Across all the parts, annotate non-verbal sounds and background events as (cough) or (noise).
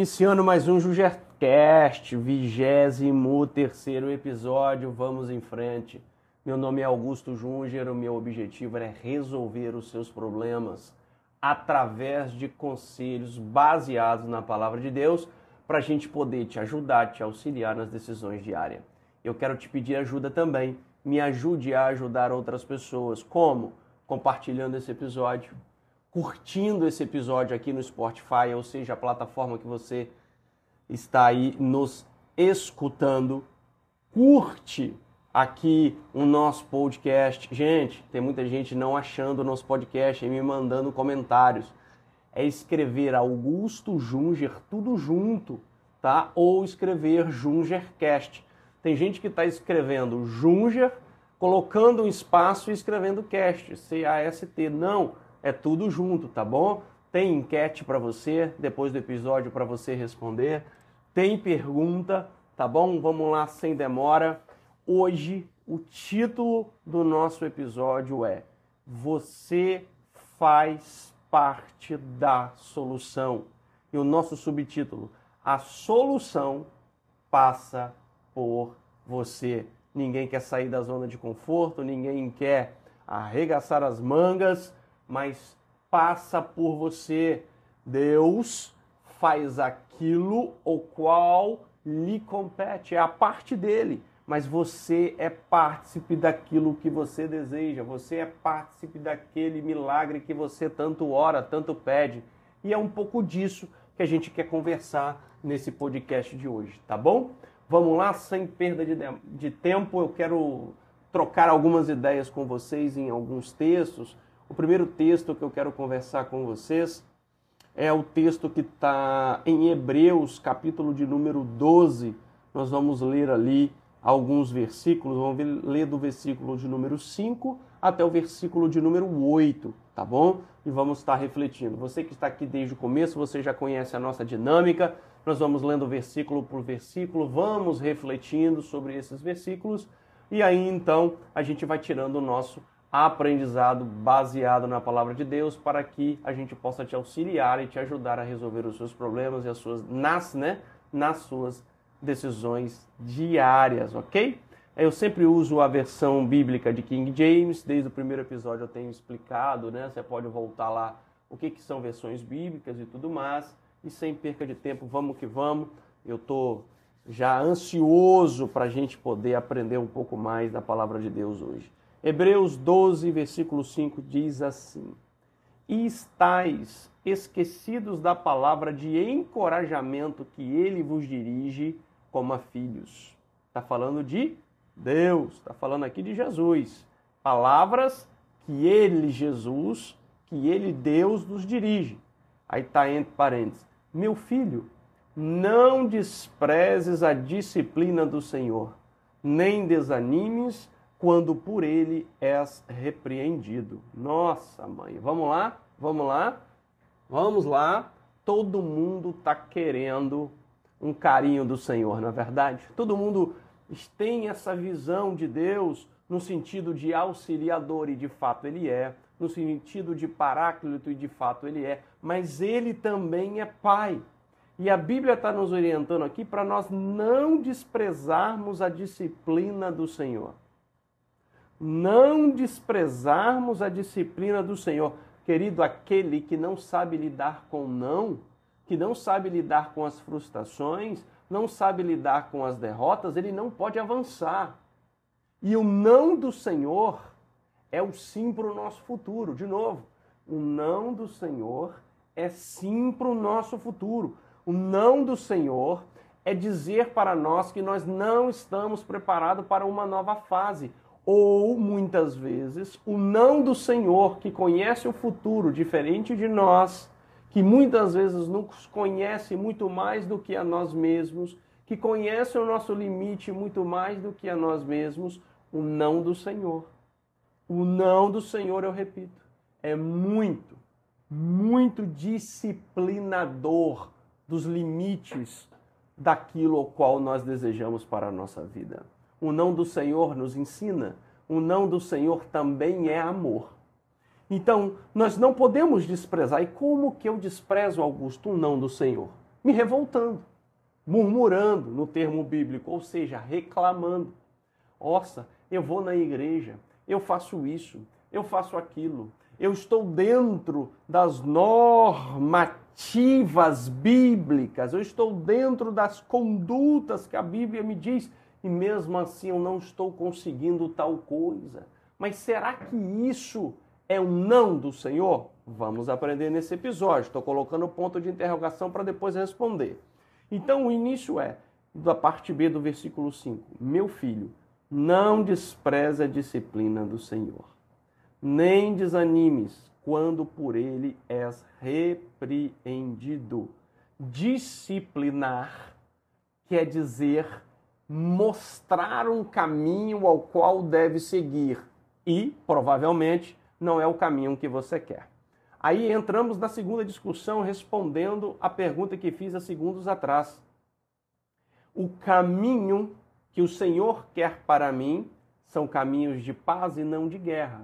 Iniciando mais um Jugercast, vigésimo terceiro episódio, vamos em frente. Meu nome é Augusto Junger, o meu objetivo é resolver os seus problemas através de conselhos baseados na palavra de Deus para a gente poder te ajudar, te auxiliar nas decisões diárias. Eu quero te pedir ajuda também, me ajude a ajudar outras pessoas. Como? Compartilhando esse episódio, curtindo esse episódio aqui no Spotify, ou seja, a plataforma que você está aí nos escutando. Curte aqui o nosso podcast. Gente, tem muita gente não achando o nosso podcast e me mandando comentários. É escrever Augusto Junger, tudo junto, tá? Ou escrever Jungercast. Tem gente que está escrevendo Junger, colocando um espaço e escrevendo cast, C-A-S-T. Não, é tudo junto, tá bom? Tem enquete para você, depois do episódio para você responder. Tem pergunta, tá bom? Vamos lá sem demora. Hoje o título do nosso episódio é Você faz parte da solução. E o nosso subtítulo: A solução passa por você. Ninguém quer sair da zona de conforto, ninguém quer arregaçar as mangas, mas passa por você. Deus faz aquilo o qual lhe compete, é a parte dele, mas você é partícipe daquilo que você deseja, você é partícipe daquele milagre que você tanto ora, tanto pede. E é um pouco disso que a gente quer conversar nesse podcast de hoje, tá bom? Vamos lá, sem perda de, de tempo, eu quero trocar algumas ideias com vocês em alguns textos. O primeiro texto que eu quero conversar com vocês é o texto que está em Hebreus, capítulo de número 12. Nós vamos ler ali alguns versículos, vamos ler do versículo de número 5 até o versículo de número 8, tá bom? E vamos estar refletindo. Você que está aqui desde o começo, você já conhece a nossa dinâmica. Nós vamos lendo versículo por versículo, vamos refletindo sobre esses versículos e aí então a gente vai tirando o nosso aprendizado baseado na palavra de Deus para que a gente possa te auxiliar e te ajudar a resolver os seus problemas e as suas nas, né, nas suas decisões diárias, ok? Eu sempre uso a versão bíblica de King James, desde o primeiro episódio eu tenho explicado, né? Você pode voltar lá o que, que são versões bíblicas e tudo mais. E sem perca de tempo, vamos que vamos. Eu estou já ansioso para a gente poder aprender um pouco mais da palavra de Deus hoje. Hebreus 12, versículo 5 diz assim: E estáis esquecidos da palavra de encorajamento que ele vos dirige como a filhos. Está falando de Deus, está falando aqui de Jesus. Palavras que ele, Jesus, que ele, Deus, nos dirige. Aí está entre parênteses. Meu filho, não desprezes a disciplina do Senhor, nem desanimes quando por ele és repreendido. Nossa, mãe, vamos lá? Vamos lá? Vamos lá. Todo mundo está querendo um carinho do Senhor, na é verdade? Todo mundo tem essa visão de Deus no sentido de auxiliador, e de fato ele é, no sentido de paráclito, e de fato ele é, mas ele também é pai. E a Bíblia está nos orientando aqui para nós não desprezarmos a disciplina do Senhor não desprezarmos a disciplina do Senhor. Querido, aquele que não sabe lidar com não, que não sabe lidar com as frustrações, não sabe lidar com as derrotas, ele não pode avançar. E o não do Senhor é o sim para o nosso futuro. De novo, o não do Senhor é sim para o nosso futuro. O não do Senhor é dizer para nós que nós não estamos preparados para uma nova fase ou muitas vezes o não do Senhor, que conhece o futuro diferente de nós, que muitas vezes nos conhece muito mais do que a nós mesmos, que conhece o nosso limite muito mais do que a nós mesmos, o não do Senhor. O não do Senhor, eu repito, é muito, muito disciplinador dos limites daquilo ao qual nós desejamos para a nossa vida. O não do Senhor nos ensina. O não do Senhor também é amor. Então, nós não podemos desprezar. E como que eu desprezo, Augusto, um não do Senhor? me revoltando, murmurando no termo bíblico, ou seja, reclamando. Nossa, eu vou na igreja, eu faço isso, eu faço aquilo, eu estou dentro das normativas bíblicas, eu estou dentro das condutas que a Bíblia me diz e mesmo assim eu não estou conseguindo tal coisa. Mas será que isso é um não do Senhor? Vamos aprender nesse episódio. Estou colocando ponto de interrogação para depois responder. Então o início é da parte B do versículo 5. Meu filho, não despreze a disciplina do Senhor, nem desanimes quando por ele és repreendido. Disciplinar quer dizer mostrar um caminho ao qual deve seguir e, provavelmente, não é o caminho que você quer. Aí entramos na segunda discussão respondendo a pergunta que fiz há segundos atrás. O caminho que o Senhor quer para mim são caminhos de paz e não de guerra,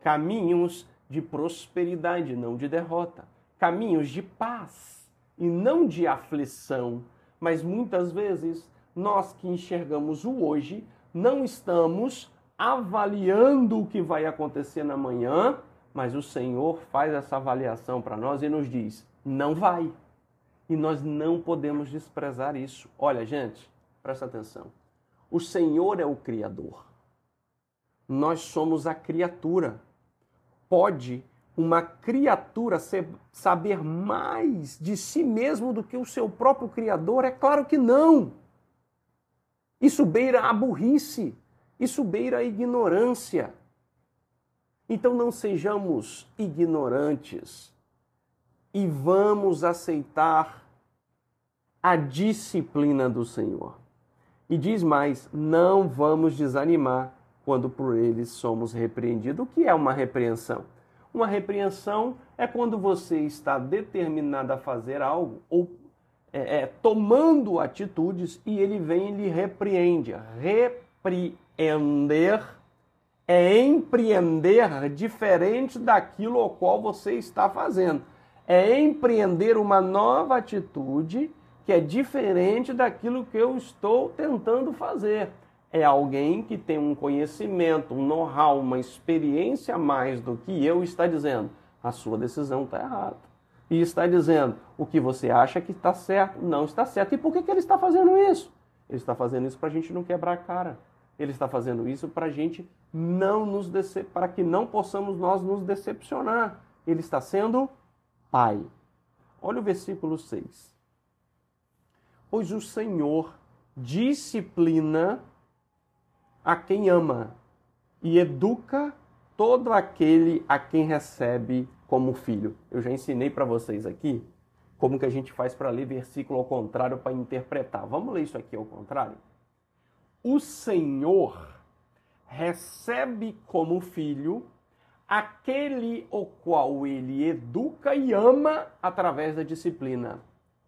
caminhos de prosperidade, não de derrota, caminhos de paz e não de aflição. Mas muitas vezes nós que enxergamos o hoje, não estamos avaliando o que vai acontecer na manhã, mas o Senhor faz essa avaliação para nós e nos diz: não vai. E nós não podemos desprezar isso. Olha, gente, presta atenção. O Senhor é o Criador. Nós somos a criatura. Pode uma criatura saber mais de si mesmo do que o seu próprio Criador? É claro que não. Isso beira a burrice, isso beira a ignorância. Então não sejamos ignorantes e vamos aceitar a disciplina do Senhor. E diz mais: não vamos desanimar quando por eles somos repreendidos. O que é uma repreensão? Uma repreensão é quando você está determinado a fazer algo ou é, é, tomando atitudes e ele vem e lhe repreende. Repreender é empreender diferente daquilo ao qual você está fazendo. É empreender uma nova atitude que é diferente daquilo que eu estou tentando fazer. É alguém que tem um conhecimento, um know-how, uma experiência mais do que eu está dizendo. A sua decisão está errada e está dizendo o que você acha que está certo, não está certo. E por que, que ele está fazendo isso? Ele está fazendo isso para a gente não quebrar a cara. Ele está fazendo isso para a gente não nos dece... para que não possamos nós nos decepcionar. Ele está sendo pai. Olha o versículo 6. Pois o Senhor disciplina a quem ama e educa todo aquele a quem recebe como filho. Eu já ensinei para vocês aqui como que a gente faz para ler versículo ao contrário para interpretar. Vamos ler isso aqui ao contrário? O Senhor recebe como filho aquele o qual ele educa e ama através da disciplina.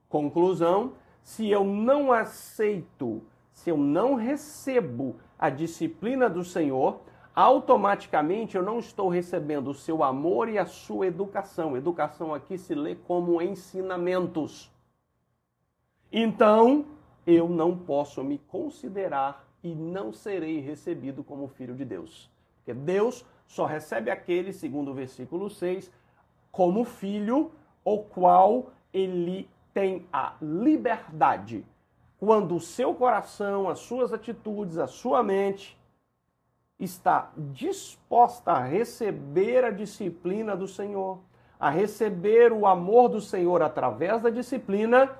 Conclusão: se eu não aceito, se eu não recebo a disciplina do Senhor, automaticamente eu não estou recebendo o seu amor e a sua educação. Educação aqui se lê como ensinamentos. Então, eu não posso me considerar e não serei recebido como filho de Deus. Porque Deus só recebe aquele, segundo o versículo 6, como filho, o qual ele tem a liberdade. Quando o seu coração, as suas atitudes, a sua mente está disposta a receber a disciplina do Senhor, a receber o amor do Senhor através da disciplina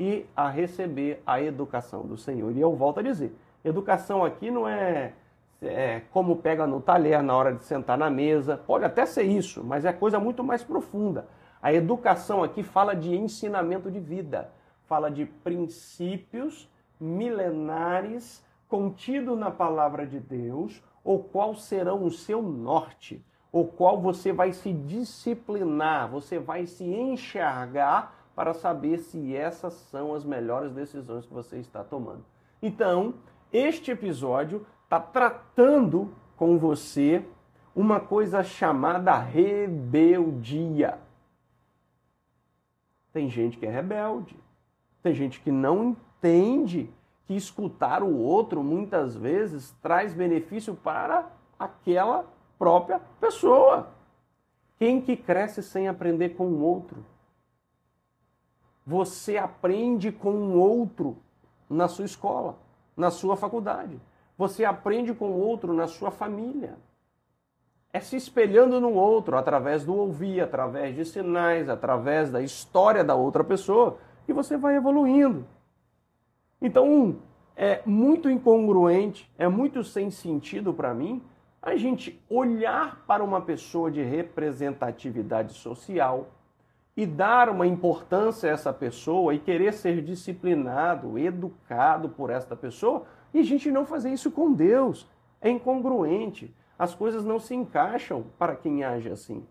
e a receber a educação do Senhor. E eu volto a dizer: educação aqui não é, é como pega no talher na hora de sentar na mesa, pode até ser isso, mas é coisa muito mais profunda. A educação aqui fala de ensinamento de vida, fala de princípios milenares contido na palavra de Deus, ou qual serão o seu norte, o qual você vai se disciplinar, você vai se enxergar para saber se essas são as melhores decisões que você está tomando. Então, este episódio está tratando com você uma coisa chamada rebeldia. Tem gente que é rebelde, Tem gente que não entende que escutar o outro muitas vezes traz benefício para aquela própria pessoa. Quem que cresce sem aprender com o outro? Você aprende com o outro na sua escola, na sua faculdade. Você aprende com o outro na sua família. É se espelhando no outro, através do ouvir, através de sinais, através da história da outra pessoa, e você vai evoluindo. Então, é muito incongruente, é muito sem sentido para mim a gente olhar para uma pessoa de representatividade social e dar uma importância a essa pessoa e querer ser disciplinado, educado por esta pessoa, e a gente não fazer isso com Deus. É incongruente. As coisas não se encaixam para quem age assim.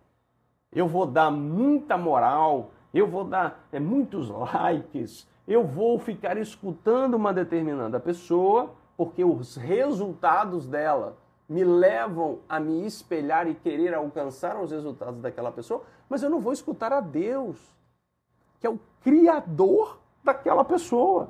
Eu vou dar muita moral, eu vou dar é, muitos (laughs) likes, eu vou ficar escutando uma determinada pessoa, porque os resultados dela me levam a me espelhar e querer alcançar os resultados daquela pessoa, mas eu não vou escutar a Deus, que é o criador daquela pessoa.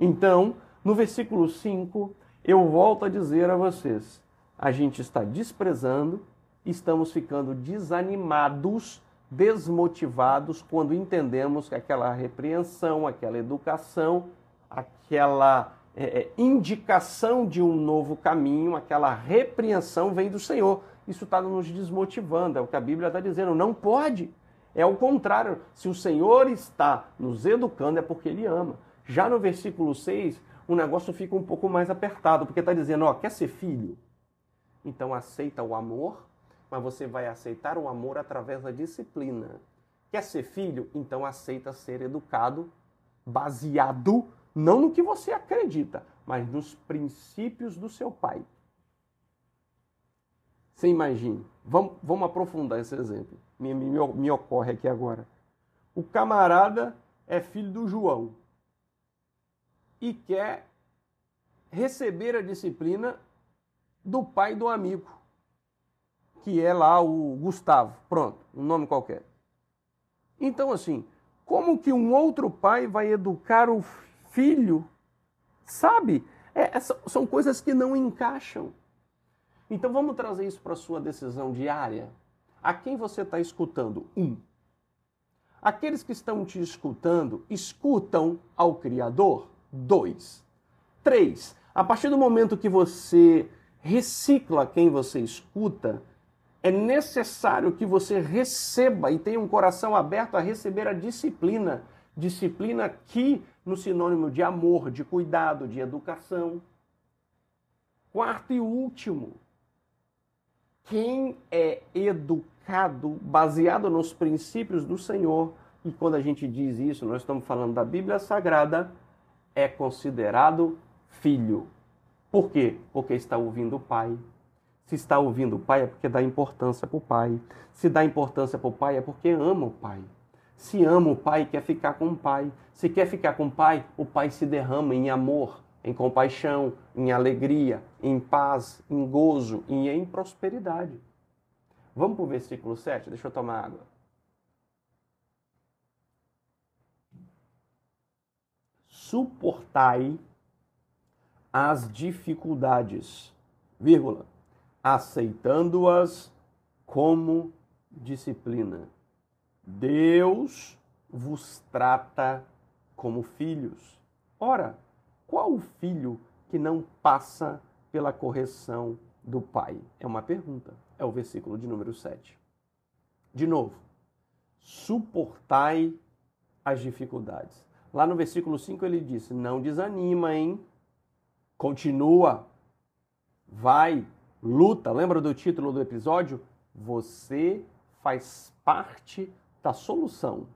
Então, no versículo 5, eu volto a dizer a vocês: a gente está desprezando, estamos ficando desanimados, desmotivados quando entendemos que aquela repreensão, aquela educação, aquela é, é, indicação de um novo caminho, aquela repreensão vem do Senhor. Isso está nos desmotivando, é o que a Bíblia está dizendo. Não pode. É o contrário. Se o Senhor está nos educando, é porque Ele ama. Já no versículo 6, o negócio fica um pouco mais apertado, porque está dizendo: ó, quer ser filho? Então aceita o amor, mas você vai aceitar o amor através da disciplina. Quer ser filho? Então aceita ser educado, baseado não no que você acredita, mas nos princípios do seu pai. Você imagine, vamos, vamos aprofundar esse exemplo. Me, me, me ocorre aqui agora. O camarada é filho do João e quer receber a disciplina do pai do amigo, que é lá o Gustavo. Pronto, um nome qualquer. Então, assim, como que um outro pai vai educar o filho. Sabe? É, são coisas que não encaixam. Então vamos trazer isso para a sua decisão diária. A quem você está escutando? Um. Aqueles que estão te escutando escutam ao Criador? Dois. Três. A partir do momento que você recicla quem você escuta, é necessário que você receba e tenha um coração aberto a receber a disciplina. Disciplina que no sinônimo de amor, de cuidado, de educação. Quarto e último, quem é educado baseado nos princípios do Senhor, e quando a gente diz isso, nós estamos falando da Bíblia Sagrada, é considerado filho. Por quê? Porque está ouvindo o pai. Se está ouvindo o pai é porque dá importância para o pai. Se dá importância para o pai é porque ama o pai. Se ama o pai, quer ficar com o pai. Se quer ficar com o pai, o pai se derrama em amor, em compaixão, em alegria, em paz, em gozo e em prosperidade. Vamos para o versículo 7? Deixa eu tomar água. Suportai as dificuldades, vírgula, aceitando-as como disciplina. Deus vos trata como filhos. Ora, qual o filho que não passa pela correção do pai? É uma pergunta. É o versículo de número 7. De novo, suportai as dificuldades. Lá no versículo 5 ele disse: Não desanima, hein? Continua, vai, luta. Lembra do título do episódio? Você faz parte da solução.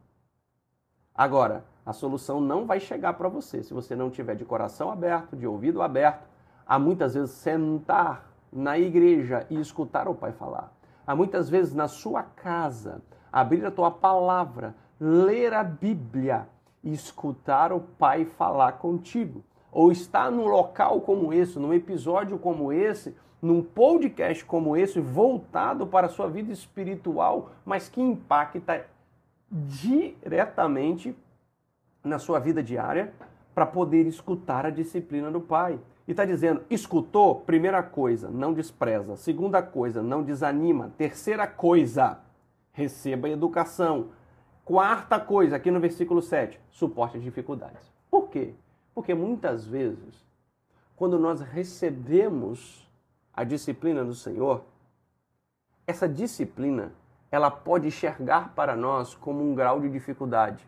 Agora, a solução não vai chegar para você se você não tiver de coração aberto, de ouvido aberto, a muitas vezes sentar na igreja e escutar o Pai falar. Há muitas vezes na sua casa, abrir a tua palavra, ler a Bíblia e escutar o Pai falar contigo. Ou estar num local como esse, num episódio como esse, num podcast como esse, voltado para a sua vida espiritual, mas que impacta diretamente na sua vida diária para poder escutar a disciplina do pai. E está dizendo: escutou, primeira coisa, não despreza. Segunda coisa, não desanima. Terceira coisa, receba educação. Quarta coisa, aqui no versículo 7, suporte as dificuldades. Por quê? Porque muitas vezes, quando nós recebemos a disciplina do Senhor, essa disciplina ela pode enxergar para nós como um grau de dificuldade.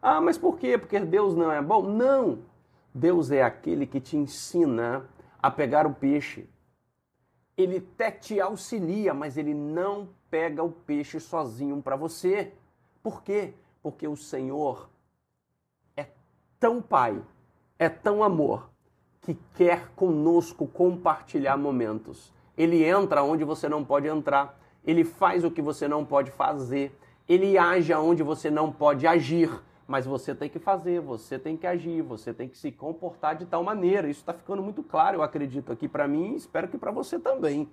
Ah, mas por quê? Porque Deus não é bom? Não! Deus é aquele que te ensina a pegar o peixe. Ele até te auxilia, mas ele não pega o peixe sozinho para você. Por quê? Porque o Senhor é tão Pai, é tão amor, que quer conosco compartilhar momentos. Ele entra onde você não pode entrar, ele faz o que você não pode fazer, ele age onde você não pode agir mas você tem que fazer, você tem que agir, você tem que se comportar de tal maneira. Isso está ficando muito claro, eu acredito aqui para mim, espero que para você também.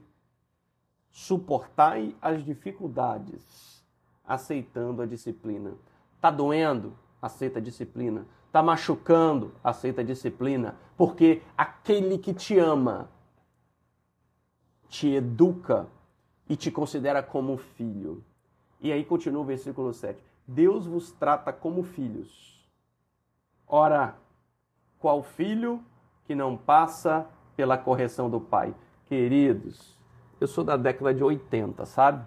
Suportai as dificuldades, aceitando a disciplina. Tá doendo? Aceita a disciplina. Tá machucando? Aceita a disciplina, porque aquele que te ama te educa e te considera como filho. E aí continua o versículo 7. Deus vos trata como filhos. Ora, qual filho que não passa pela correção do pai? Queridos, eu sou da década de 80, sabe?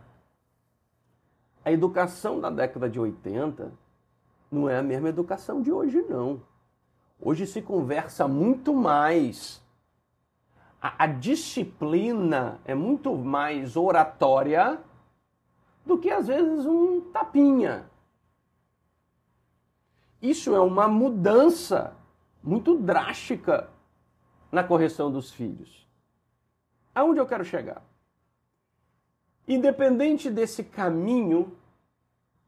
A educação da década de 80 não é a mesma educação de hoje, não. Hoje se conversa muito mais. A, a disciplina é muito mais oratória do que às vezes um tapinha. Isso é uma mudança muito drástica na correção dos filhos. Aonde eu quero chegar? Independente desse caminho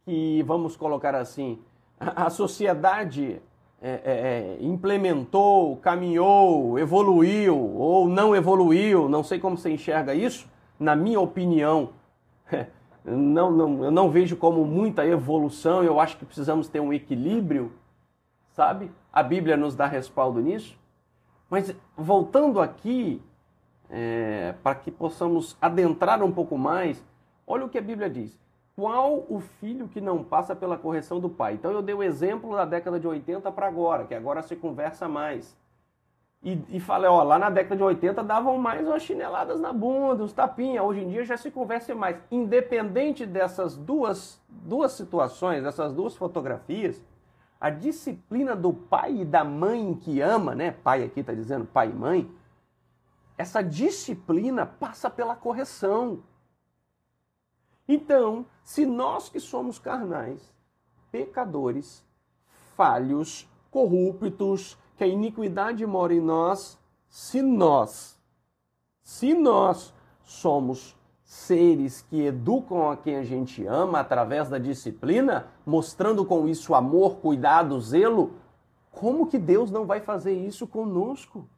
que, vamos colocar assim, a, sociedade é, é, é, implementou, caminhou, evoluiu ou não evoluiu, não sei como você enxerga isso, na minha opinião, não, não, eu não vejo como muita evolução, eu acho que precisamos ter um equilíbrio, sabe? A Bíblia nos dá respaldo nisso. Mas voltando aqui, é, para que possamos adentrar um pouco mais, olha o que a Bíblia diz. Qual o filho que não passa pela correção do pai? Então eu dei o exemplo da década de 80 para agora, que agora se conversa mais e, e falei, ó, lá na década de 80 davam mais umas chineladas na bunda, uns tapinhas. Hoje em dia já se conversa mais. Independente dessas duas, duas situações, dessas duas fotografias, a disciplina do pai e da mãe que ama, né? Pai aqui está dizendo pai e mãe. Essa disciplina passa pela correção. Então, se nós que somos carnais, pecadores, falhos, corruptos, que a iniquidade mora em nós, se nós, se nós somos seres que educam a quem a gente ama através da disciplina, mostrando com isso amor, cuidado, zelo, como que Deus não vai fazer isso conosco?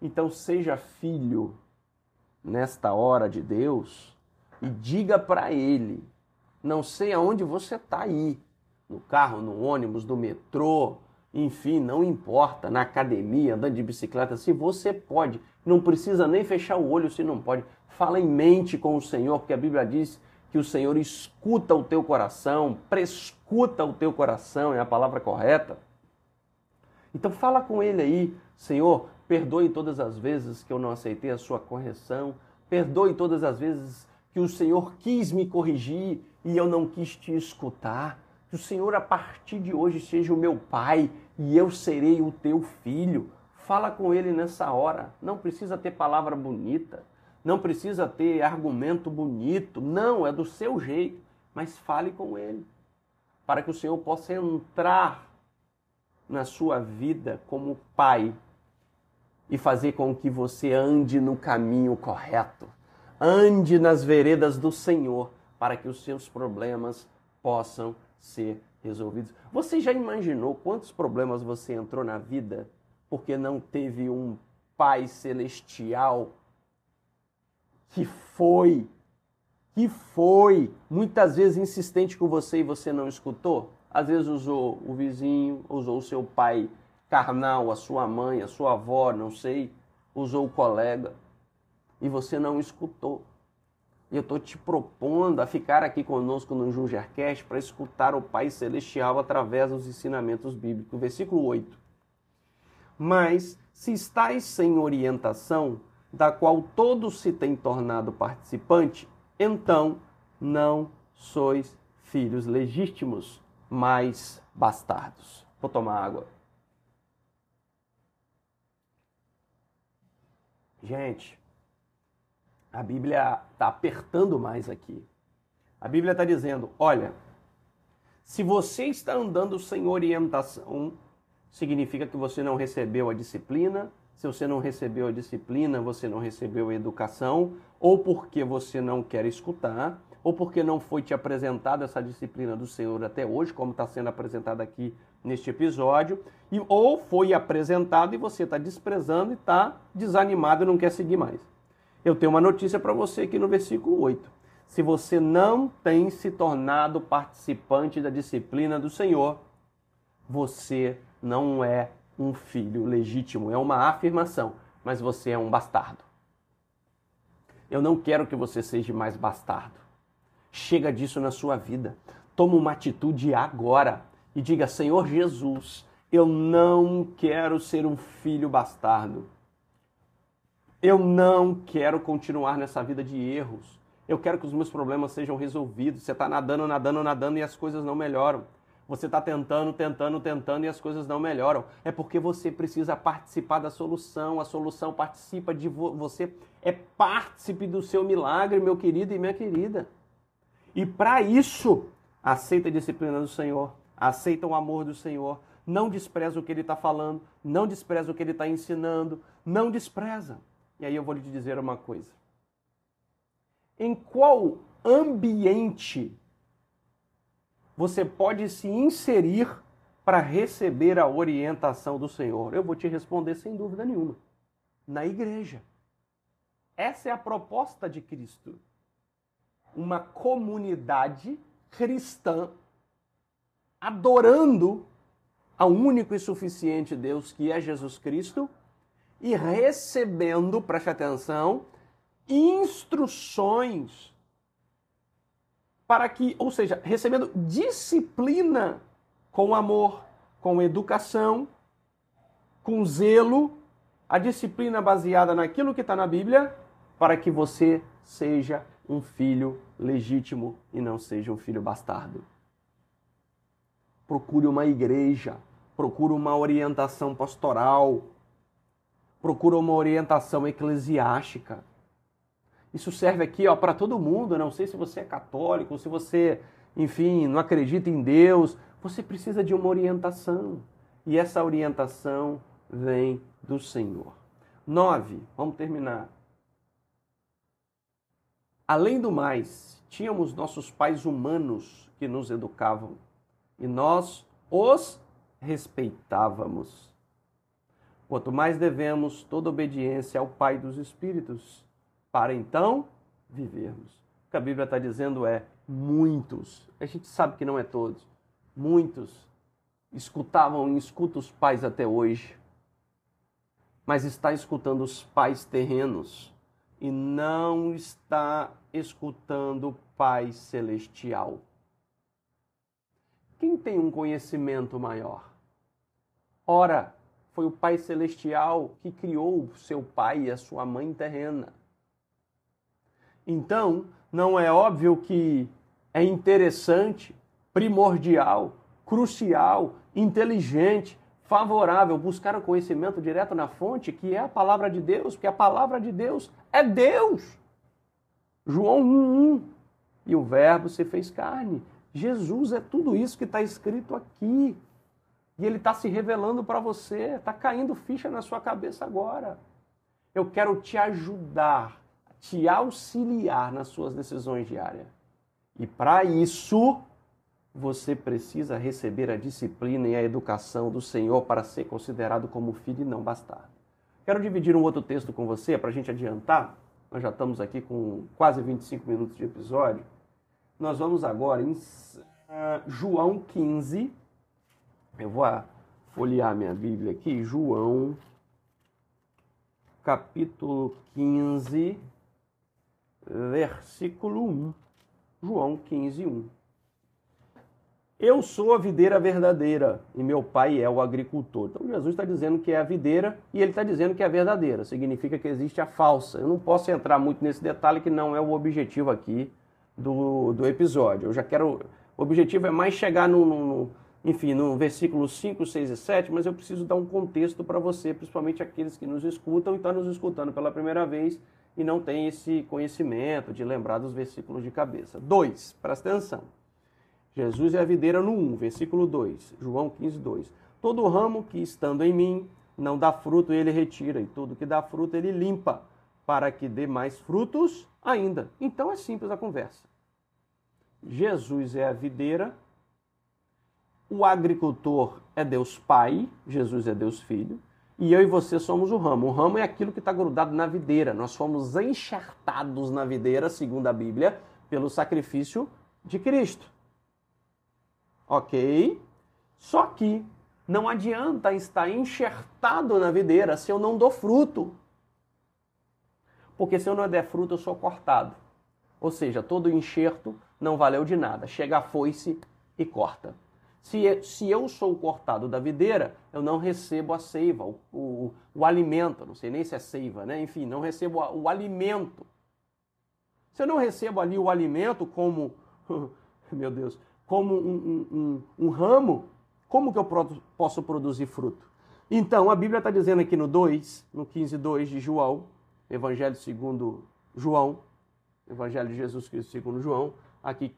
Então seja filho nesta hora de Deus e diga para Ele: não sei aonde você está aí, no carro, no ônibus, no metrô, enfim, não importa, na academia, andando de bicicleta, se você pode, não precisa nem fechar o olho se não pode. Fala em mente com o Senhor, porque a Bíblia diz que o Senhor escuta o teu coração, prescuta o teu coração, é a palavra correta. Então fala com ele aí, Senhor, perdoe todas as vezes que eu não aceitei a sua correção, perdoe todas as vezes que o Senhor quis me corrigir e eu não quis te escutar. Que o Senhor, a partir de hoje, seja o meu pai e eu serei o teu filho. Fala com ele nessa hora. Não precisa ter palavra bonita, não precisa ter argumento bonito. Não, é do seu jeito. Mas fale com ele, para que o Senhor possa entrar na sua vida como pai e fazer com que você ande no caminho correto. Ande nas veredas do Senhor, para que os seus problemas possam ser resolvidos. Você já imaginou quantos problemas você entrou na vida porque não teve um Pai celestial que foi que foi muitas vezes insistente com você e você não escutou? Às vezes usou o vizinho, usou o seu pai carnal, a sua mãe, a sua avó, não sei, usou o colega e você não escutou. E eu estou te propondo a ficar aqui conosco no Jungercast para escutar o Pai Celestial através dos ensinamentos bíblicos. Versículo 8. Mas se estáis sem orientação, da qual todos se têm tornado participante, então não sois filhos legítimos, mas bastardos. Vou tomar água. Gente, a Bíblia está apertando mais aqui. A Bíblia está dizendo: olha, se você está andando sem orientação, significa que você não recebeu a disciplina. Se você não recebeu a disciplina, você não recebeu a educação, ou porque você não quer escutar, ou porque não foi te apresentada essa disciplina do Senhor até hoje, como está sendo apresentada aqui neste episódio, e, ou foi apresentado e você está desprezando e está desanimado e não quer seguir mais. Eu tenho uma notícia para você aqui no versículo 8. Se você não tem se tornado participante da disciplina do Senhor, você não é um filho legítimo. É uma afirmação, mas você é um bastardo. Eu não quero que você seja mais bastardo. Chega disso na sua vida. Toma uma atitude agora e diga: Senhor Jesus, eu não quero ser um filho bastardo. Eu não quero continuar nessa vida de erros. Eu quero que os meus problemas sejam resolvidos. Você está nadando, nadando, nadando e as coisas não melhoram. Você está tentando, tentando, tentando e as coisas não melhoram. É porque você precisa participar da solução. A solução participa de vo você. É partícipe do seu milagre, meu querido e minha querida. E para isso, aceita a disciplina do Senhor. Aceita o amor do Senhor. Não despreza o que Ele está falando. Não despreza o que Ele está ensinando. Não despreza. E aí eu vou lhe dizer uma coisa. Em qual ambiente você pode se inserir para receber a orientação do Senhor? Eu vou te responder sem dúvida nenhuma. Na igreja. Essa é a proposta de Cristo. Uma comunidade cristã adorando ao único e suficiente Deus que é Jesus Cristo e recebendo, preste atenção, instruções para que, ou seja, recebendo disciplina com amor, com educação, com zelo, a disciplina baseada naquilo que está na Bíblia, para que você seja um filho legítimo e não seja um filho bastardo. Procure uma igreja, procure uma orientação pastoral, procura uma orientação eclesiástica. Isso serve aqui ó para todo mundo. não sei se você é católico, se você, enfim, não acredita em Deus. Você precisa de uma orientação. E essa orientação vem do Senhor. Nove, vamos terminar. Além do mais, tínhamos nossos pais humanos que nos educavam e nós os respeitávamos. Quanto mais devemos toda obediência ao Pai dos Espíritos, para então vivermos. O que a Bíblia está dizendo é muitos, a gente sabe que não é todos, muitos escutavam e escutam os pais até hoje, mas está escutando os pais terrenos e não está escutando o Pai celestial. Quem tem um conhecimento maior? Ora, foi o Pai Celestial que criou seu pai e a sua mãe terrena. Então, não é óbvio que é interessante, primordial, crucial, inteligente, favorável buscar o conhecimento direto na fonte, que é a palavra de Deus, porque a palavra de Deus é Deus. João 1:1. E o Verbo se fez carne. Jesus é tudo isso que está escrito aqui. E ele está se revelando para você, está caindo ficha na sua cabeça agora. Eu quero te ajudar, te auxiliar nas suas decisões diárias. E para isso, você precisa receber a disciplina e a educação do Senhor para ser considerado como filho e não bastar. Quero dividir um outro texto com você para a gente adiantar. nós já estamos aqui com quase 25 minutos de episódio. Nós vamos agora em uh, João 15. Eu vou folhear minha Bíblia aqui. João, capítulo 15, versículo 1. João 15, 1. Eu sou a videira verdadeira e meu pai é o agricultor. Então Jesus está dizendo que é a videira e ele está dizendo que é a verdadeira. Significa que existe a falsa. Eu não posso entrar muito nesse detalhe que não é o objetivo aqui do, do episódio. Eu já quero. O objetivo é mais chegar no, no enfim, no versículo 5, 6 e 7, mas eu preciso dar um contexto para você, principalmente aqueles que nos escutam e estão nos escutando pela primeira vez e não tem esse conhecimento de lembrar dos versículos de cabeça. 2, presta atenção. Jesus é a videira no 1, versículo 2, João 15, 2. Todo ramo que estando em mim não dá fruto, ele retira, e tudo que dá fruto, ele limpa, para que dê mais frutos ainda. Então é simples a conversa. Jesus é a videira, o agricultor é Deus Pai, Jesus é Deus Filho, e eu e você somos o ramo. O ramo é aquilo que está grudado na videira. Nós fomos enxertados na videira, segundo a Bíblia, pelo sacrifício de Cristo ok? Só que não adianta estar enxertado na videira se eu não dou fruto. Porque se eu não der fruto, eu sou cortado. Ou seja, todo enxerto não valeu de nada. Chega a foice e corta. Se, se eu sou cortado da videira, eu não recebo a seiva, o, o, o alimento. Não sei nem se é seiva, né? Enfim, não recebo o alimento. Se eu não recebo ali o alimento como, (laughs) meu Deus, como um, um, um, um ramo, como que eu posso produzir fruto? Então, a Bíblia está dizendo aqui no 2, no 15, 2 de João, Evangelho segundo João, Evangelho de Jesus Cristo segundo João, aqui,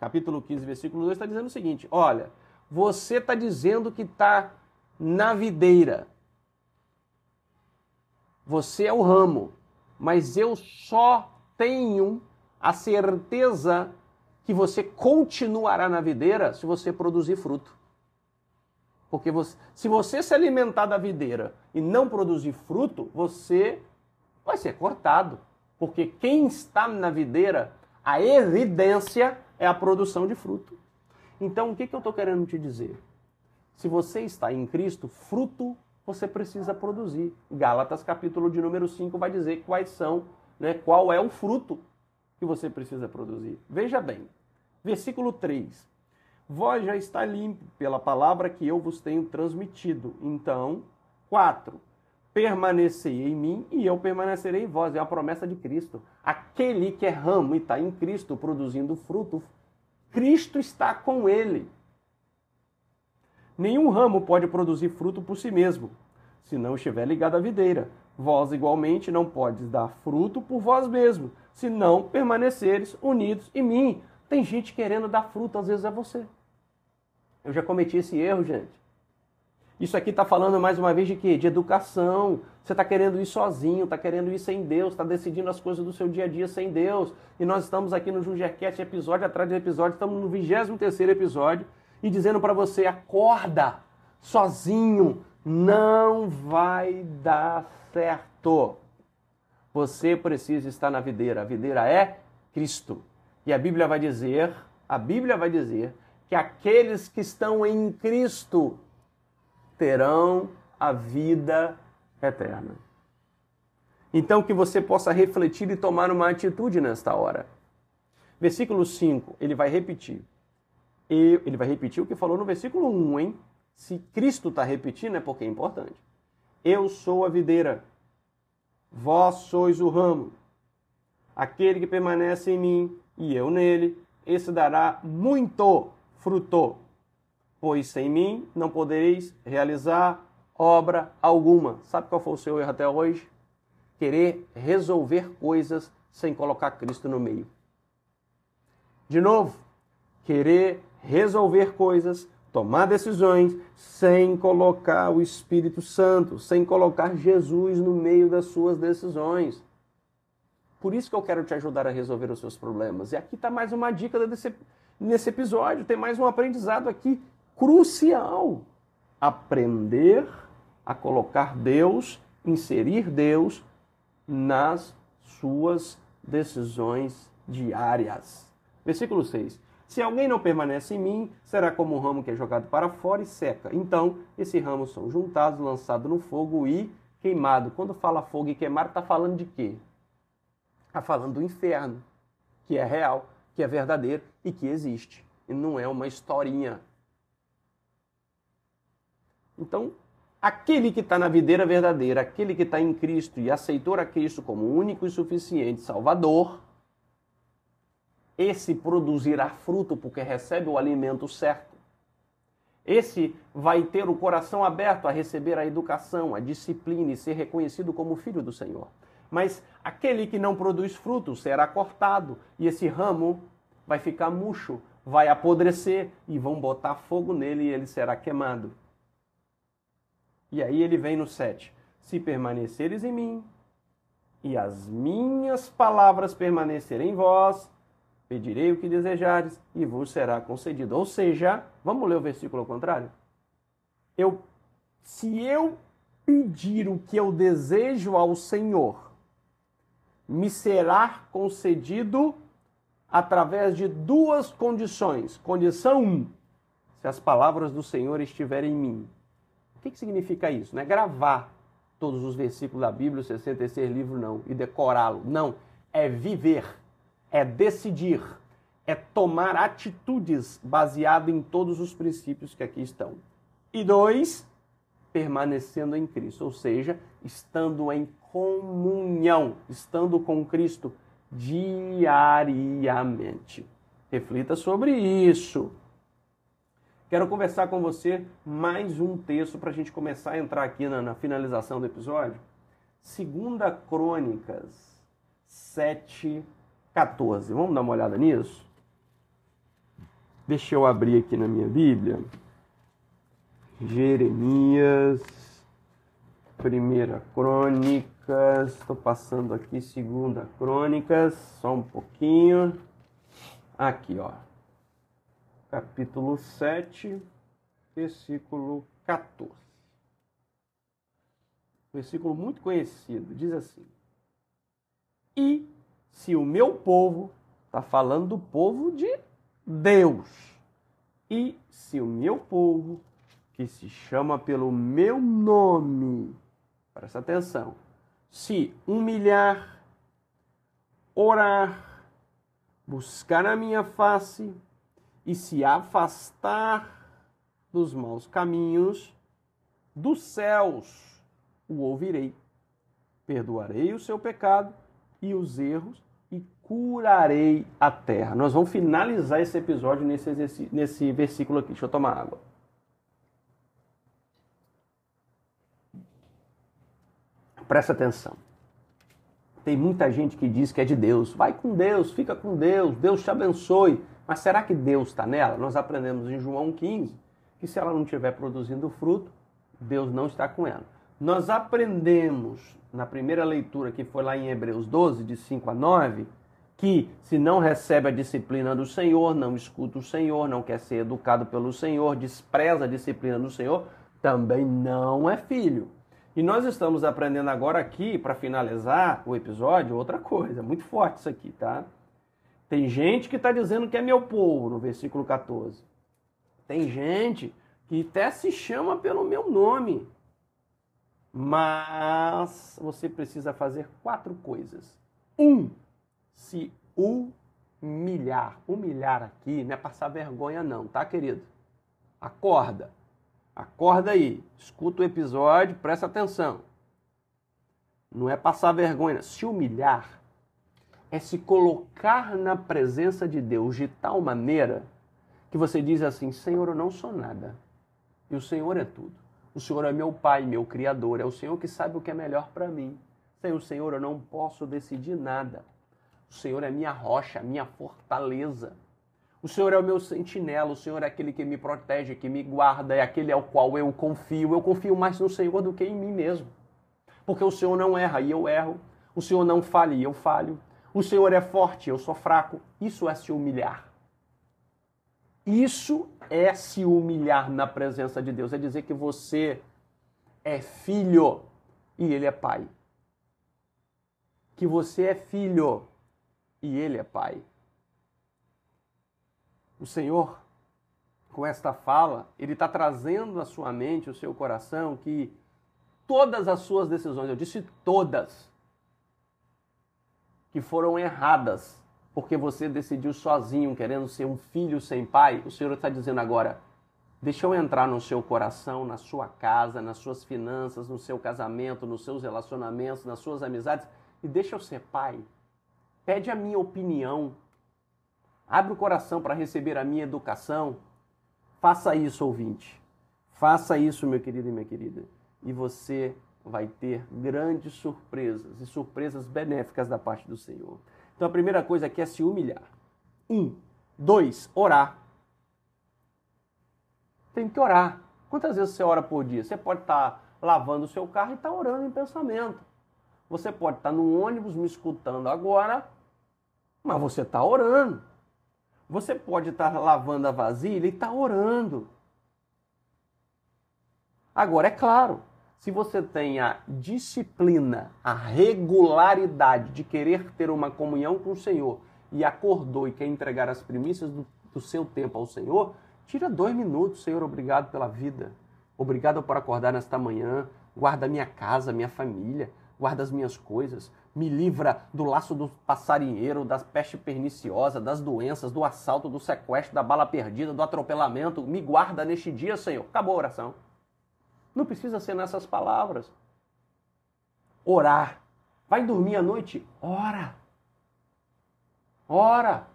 capítulo 15, versículo 2, está dizendo o seguinte: olha, você está dizendo que está na videira, você é o ramo, mas eu só tenho a certeza que você continuará na videira se você produzir fruto. Porque você, se você se alimentar da videira e não produzir fruto, você vai ser cortado. Porque quem está na videira, a evidência é a produção de fruto. Então, o que, que eu estou querendo te dizer? Se você está em Cristo, fruto você precisa produzir. Gálatas, capítulo de número 5, vai dizer quais são, né, qual é o fruto que você precisa produzir. Veja bem, Versículo 3. Vós já está limpo pela palavra que eu vos tenho transmitido. Então, 4. Permanecei em mim e eu permanecerei em vós. É a promessa de Cristo. Aquele que é ramo e está em Cristo produzindo fruto, Cristo está com ele. Nenhum ramo pode produzir fruto por si mesmo, se não estiver ligado à videira. Vós igualmente não podes dar fruto por vós mesmos, se não permaneceres unidos em mim. Tem gente querendo dar fruto, às vezes é você. Eu já cometi esse erro, gente. Isso aqui está falando mais uma vez de quê? De educação. Você está querendo ir sozinho, está querendo ir sem Deus, está decidindo as coisas do seu dia a dia sem Deus. E nós estamos aqui no Jungercast, episódio atrás de episódio, estamos no 23 episódio, e dizendo para você, acorda, sozinho, não vai dar certo. Você precisa estar na videira. A videira é Cristo. E a Bíblia vai dizer, a Bíblia vai dizer que aqueles que estão em Cristo terão a vida eterna. Então que você possa refletir e tomar uma atitude nesta hora. Versículo 5, ele vai repetir. Ele vai repetir o que falou no versículo 1, hein? Se Cristo está repetindo é porque é importante. Eu sou a videira, vós sois o ramo. Aquele que permanece em mim e eu nele, esse dará muito fruto. Pois sem mim não podereis realizar obra alguma. Sabe qual foi o seu erro até hoje? Querer resolver coisas sem colocar Cristo no meio. De novo, querer resolver coisas, tomar decisões sem colocar o Espírito Santo, sem colocar Jesus no meio das suas decisões. Por isso que eu quero te ajudar a resolver os seus problemas. E aqui está mais uma dica desse, nesse episódio. Tem mais um aprendizado aqui crucial. Aprender a colocar Deus, inserir Deus nas suas decisões diárias. Versículo 6. Se alguém não permanece em mim, será como um ramo que é jogado para fora e seca. Então, esses ramos são juntados, lançados no fogo e queimado. Quando fala fogo e queimado, está falando de quê? Está falando do inferno, que é real, que é verdadeiro e que existe. E não é uma historinha. Então, aquele que está na videira verdadeira, aquele que está em Cristo e aceitou a Cristo como único e suficiente Salvador, esse produzirá fruto porque recebe o alimento certo. Esse vai ter o coração aberto a receber a educação, a disciplina e ser reconhecido como filho do Senhor. Mas aquele que não produz fruto será cortado e esse ramo vai ficar murcho, vai apodrecer e vão botar fogo nele e ele será queimado. E aí ele vem no 7. Se permaneceres em mim e as minhas palavras permanecerem em vós, pedirei o que desejares e vos será concedido. Ou seja, vamos ler o versículo ao contrário? Eu, se eu pedir o que eu desejo ao Senhor, me será concedido através de duas condições. Condição 1, um, se as palavras do Senhor estiverem em mim. O que, que significa isso? Não é gravar todos os versículos da Bíblia, o 66 livro, não, e decorá-lo. Não, é viver, é decidir, é tomar atitudes baseado em todos os princípios que aqui estão. E dois, permanecendo em Cristo, ou seja, estando em comunhão, estando com Cristo diariamente. Reflita sobre isso. Quero conversar com você mais um texto para a gente começar a entrar aqui na, na finalização do episódio. Segunda Crônicas 7, 14. Vamos dar uma olhada nisso? Deixa eu abrir aqui na minha Bíblia. Jeremias, Primeira Crônicas, estou passando aqui Segunda Crônicas, só um pouquinho. Aqui, ó capítulo 7, versículo 14. Versículo muito conhecido, diz assim: E se o meu povo, está falando do povo de Deus, e se o meu povo, que se chama pelo meu nome, presta atenção, se humilhar, orar, buscar a minha face, e se afastar dos maus caminhos, dos céus o ouvirei. Perdoarei o seu pecado e os erros e curarei a terra. Nós vamos finalizar esse episódio nesse, nesse versículo aqui. Deixa eu tomar água. Presta atenção. Tem muita gente que diz que é de Deus. Vai com Deus, fica com Deus, Deus te abençoe. Mas será que Deus está nela? Nós aprendemos em João 15 que se ela não estiver produzindo fruto, Deus não está com ela. Nós aprendemos na primeira leitura, que foi lá em Hebreus 12, de 5 a 9, que se não recebe a disciplina do Senhor, não escuta o Senhor, não quer ser educado pelo Senhor, despreza a disciplina do Senhor, também não é filho. E nós estamos aprendendo agora aqui, para finalizar o episódio, outra coisa, muito forte isso aqui, tá? Tem gente que está dizendo que é meu povo, no versículo 14. Tem gente que até se chama pelo meu nome. Mas você precisa fazer quatro coisas. Um, se humilhar. Humilhar aqui não é passar vergonha, não, tá, querido? Acorda. Acorda aí. Escuta o episódio, presta atenção. Não é passar vergonha. Se humilhar é se colocar na presença de Deus de tal maneira que você diz assim: Senhor, eu não sou nada. E o Senhor é tudo. O Senhor é meu Pai, meu Criador. É o Senhor que sabe o que é melhor para mim. Sem o Senhor, eu não posso decidir nada. O Senhor é minha rocha, minha fortaleza. O Senhor é o meu sentinela, o Senhor é aquele que me protege, que me guarda, é aquele ao qual eu confio. Eu confio mais no Senhor do que em mim mesmo. Porque o Senhor não erra e eu erro. O Senhor não falha e eu falho. O Senhor é forte, eu sou fraco. Isso é se humilhar. Isso é se humilhar na presença de Deus. É dizer que você é filho e ele é pai. que você é filho e ele é pai. O Senhor, com esta fala, ele está trazendo à sua mente, ao seu coração, que todas as suas decisões, eu disse todas, que foram erradas, porque você decidiu sozinho, querendo ser um filho sem pai, o Senhor está dizendo agora: deixa eu entrar no seu coração, na sua casa, nas suas finanças, no seu casamento, nos seus relacionamentos, nas suas amizades, e deixa eu ser pai. Pede a minha opinião. Abre o coração para receber a minha educação. Faça isso, ouvinte. Faça isso, meu querido e minha querida. E você vai ter grandes surpresas e surpresas benéficas da parte do Senhor. Então a primeira coisa aqui é se humilhar. Um. Dois, orar. Tem que orar. Quantas vezes você ora por dia? Você pode estar lavando o seu carro e estar orando em pensamento. Você pode estar no ônibus me escutando agora, mas você está orando. Você pode estar lavando a vasilha e estar orando. Agora, é claro, se você tem a disciplina, a regularidade de querer ter uma comunhão com o Senhor e acordou e quer entregar as primícias do, do seu tempo ao Senhor, tira dois minutos, Senhor, obrigado pela vida. Obrigado por acordar nesta manhã. Guarda minha casa, minha família. Guarda as minhas coisas. Me livra do laço do passarinheiro, da peste perniciosa, das doenças, do assalto, do sequestro, da bala perdida, do atropelamento. Me guarda neste dia, Senhor. Acabou a oração. Não precisa ser nessas palavras. Orar. Vai dormir à noite? Ora. Ora.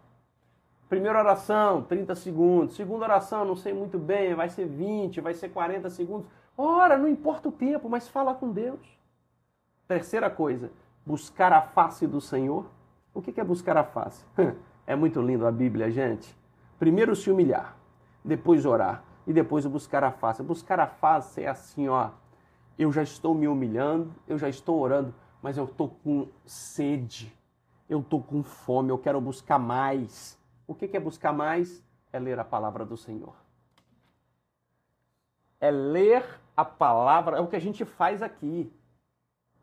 Primeira oração, 30 segundos. Segunda oração, não sei muito bem, vai ser 20, vai ser 40 segundos. Ora, não importa o tempo, mas fala com Deus. Terceira coisa, buscar a face do Senhor. O que é buscar a face? (laughs) É muito lindo a Bíblia, gente. Primeiro se humilhar, depois orar, e depois o buscar a face. Buscar a face é assim, ó. Eu já estou me humilhando, eu já estou orando, mas eu estou com sede, eu estou com fome, eu quero buscar mais. O que é buscar mais? É ler a palavra do Senhor. É ler a palavra, é o que a gente faz aqui.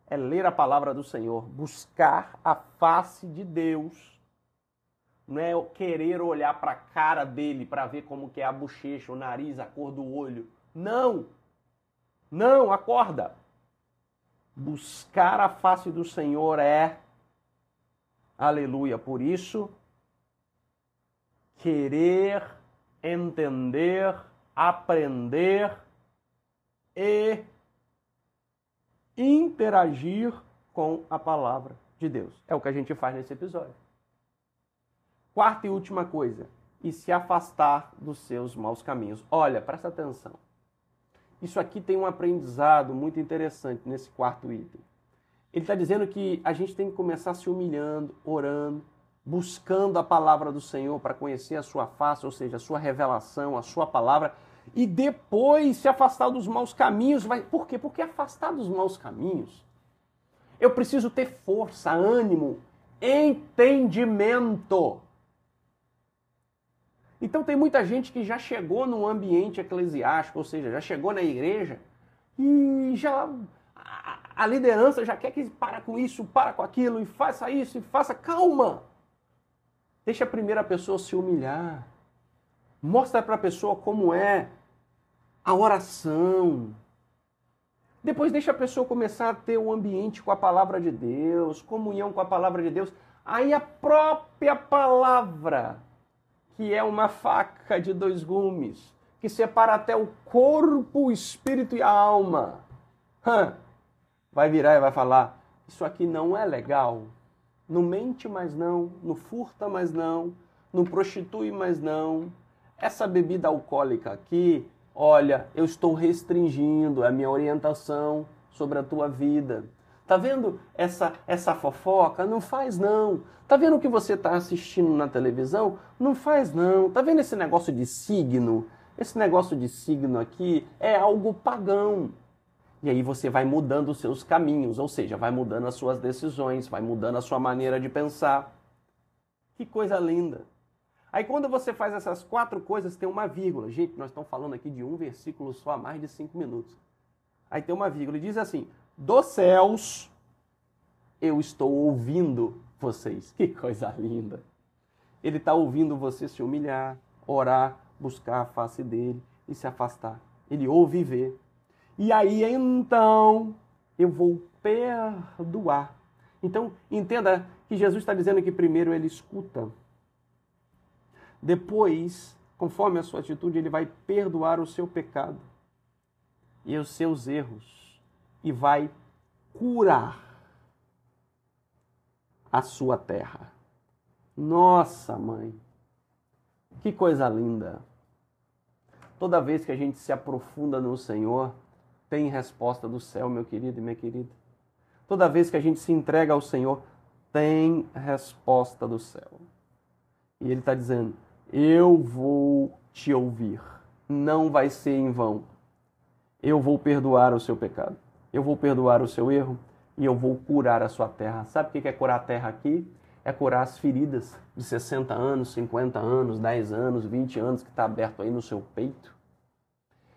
É ler a palavra do Senhor, buscar a face de Deus não é querer olhar para a cara dele para ver como que é a bochecha, o nariz, a cor do olho. Não! Não, acorda! Buscar a face do Senhor é, aleluia, por isso, querer entender, aprender e interagir com a palavra de Deus. É o que a gente faz nesse episódio. Quarta e última coisa, e se afastar dos seus maus caminhos. Olha, presta atenção. Isso aqui tem um aprendizado muito interessante nesse quarto item. Ele está dizendo que a gente tem que começar se humilhando, orando, buscando a palavra do Senhor para conhecer a sua face, ou seja, a sua revelação, a sua palavra, e depois se afastar dos maus caminhos. Vai... Por quê? Porque afastar dos maus caminhos, eu preciso ter força, ânimo, entendimento. Então tem muita gente que já chegou no ambiente eclesiástico, ou seja, já chegou na igreja e já a, a liderança já quer que para com isso, para com aquilo e faça isso e faça calma. Deixa a primeira pessoa se humilhar. Mostra para a pessoa como é a oração. Depois deixa a pessoa começar a ter um ambiente com a palavra de Deus, comunhão com a palavra de Deus. Aí a própria palavra que é uma faca de dois gumes, que separa até o corpo, o espírito e a alma. Vai virar e vai falar: Isso aqui não é legal. Não mente mais não, não furta mais não, não prostitui mais não. Essa bebida alcoólica aqui, olha, eu estou restringindo a minha orientação sobre a tua vida. Tá vendo essa, essa fofoca? Não faz não. Tá vendo o que você está assistindo na televisão? Não faz não. Tá vendo esse negócio de signo? Esse negócio de signo aqui é algo pagão. E aí você vai mudando os seus caminhos, ou seja, vai mudando as suas decisões, vai mudando a sua maneira de pensar. Que coisa linda. Aí quando você faz essas quatro coisas, tem uma vírgula. Gente, nós estamos falando aqui de um versículo só há mais de cinco minutos. Aí tem uma vírgula e diz assim: dos céus eu estou ouvindo vocês. Que coisa linda! Ele está ouvindo você se humilhar, orar, buscar a face dele e se afastar. Ele ouve e vê. E aí então eu vou perdoar. Então entenda que Jesus está dizendo que primeiro ele escuta. Depois, conforme a sua atitude, ele vai perdoar o seu pecado e os seus erros e vai curar a sua terra. Nossa, mãe, que coisa linda! Toda vez que a gente se aprofunda no Senhor, tem resposta do céu, meu querido e minha querida. Toda vez que a gente se entrega ao Senhor, tem resposta do céu. E Ele está dizendo: Eu vou te ouvir. Não vai ser em vão. Eu vou perdoar o seu pecado. Eu vou perdoar o seu erro e eu vou curar a sua terra. Sabe o que é curar a terra aqui? É curar as feridas de 60 anos, 50 anos, 10 anos, 20 anos que está aberto aí no seu peito.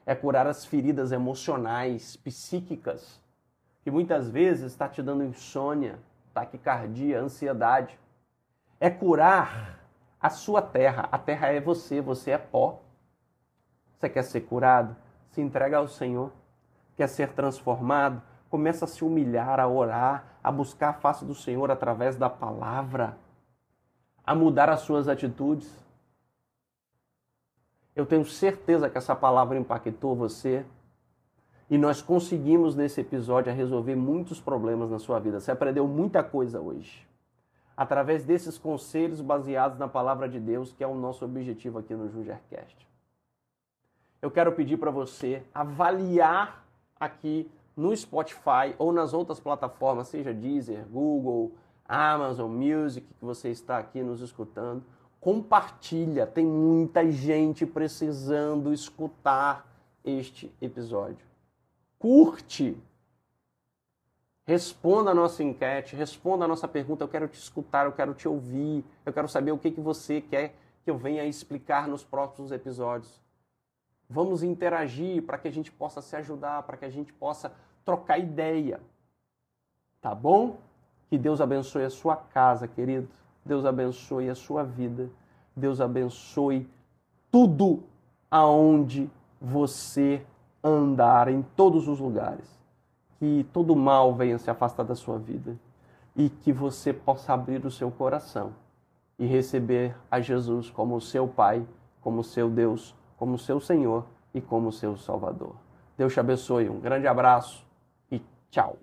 É curar as feridas emocionais, psíquicas, que muitas vezes está te dando insônia, taquicardia, ansiedade. É curar a sua terra. A terra é você, você é pó. Você quer ser curado? Se entrega ao Senhor. Quer ser transformado? começa a se humilhar, a orar, a buscar a face do Senhor através da palavra, a mudar as suas atitudes. Eu tenho certeza que essa palavra impactou você e nós conseguimos nesse episódio resolver muitos problemas na sua vida. Você aprendeu muita coisa hoje. Através desses conselhos baseados na palavra de Deus, que é o nosso objetivo aqui no Jungercast. Eu quero pedir para você avaliar aqui no Spotify ou nas outras plataformas, seja Deezer, Google, Amazon Music, que você está aqui nos escutando. Compartilha, tem muita gente precisando escutar este episódio. Curte. Responda a nossa enquete, responda a nossa pergunta. Eu quero te escutar, eu quero te ouvir, eu quero saber o que, que você quer que eu venha explicar nos próximos episódios. Vamos interagir para que a gente possa se ajudar, para que a gente possa trocar ideia. Tá bom? Que Deus abençoe a sua casa, querido. Deus abençoe a sua vida. Deus abençoe tudo aonde você andar, em todos os lugares. Que todo mal venha se afastar da sua vida e que você possa abrir o seu coração e receber a Jesus como seu Pai, como seu Deus, como seu Senhor e como seu Salvador. Deus te abençoe. Um grande abraço e tchau.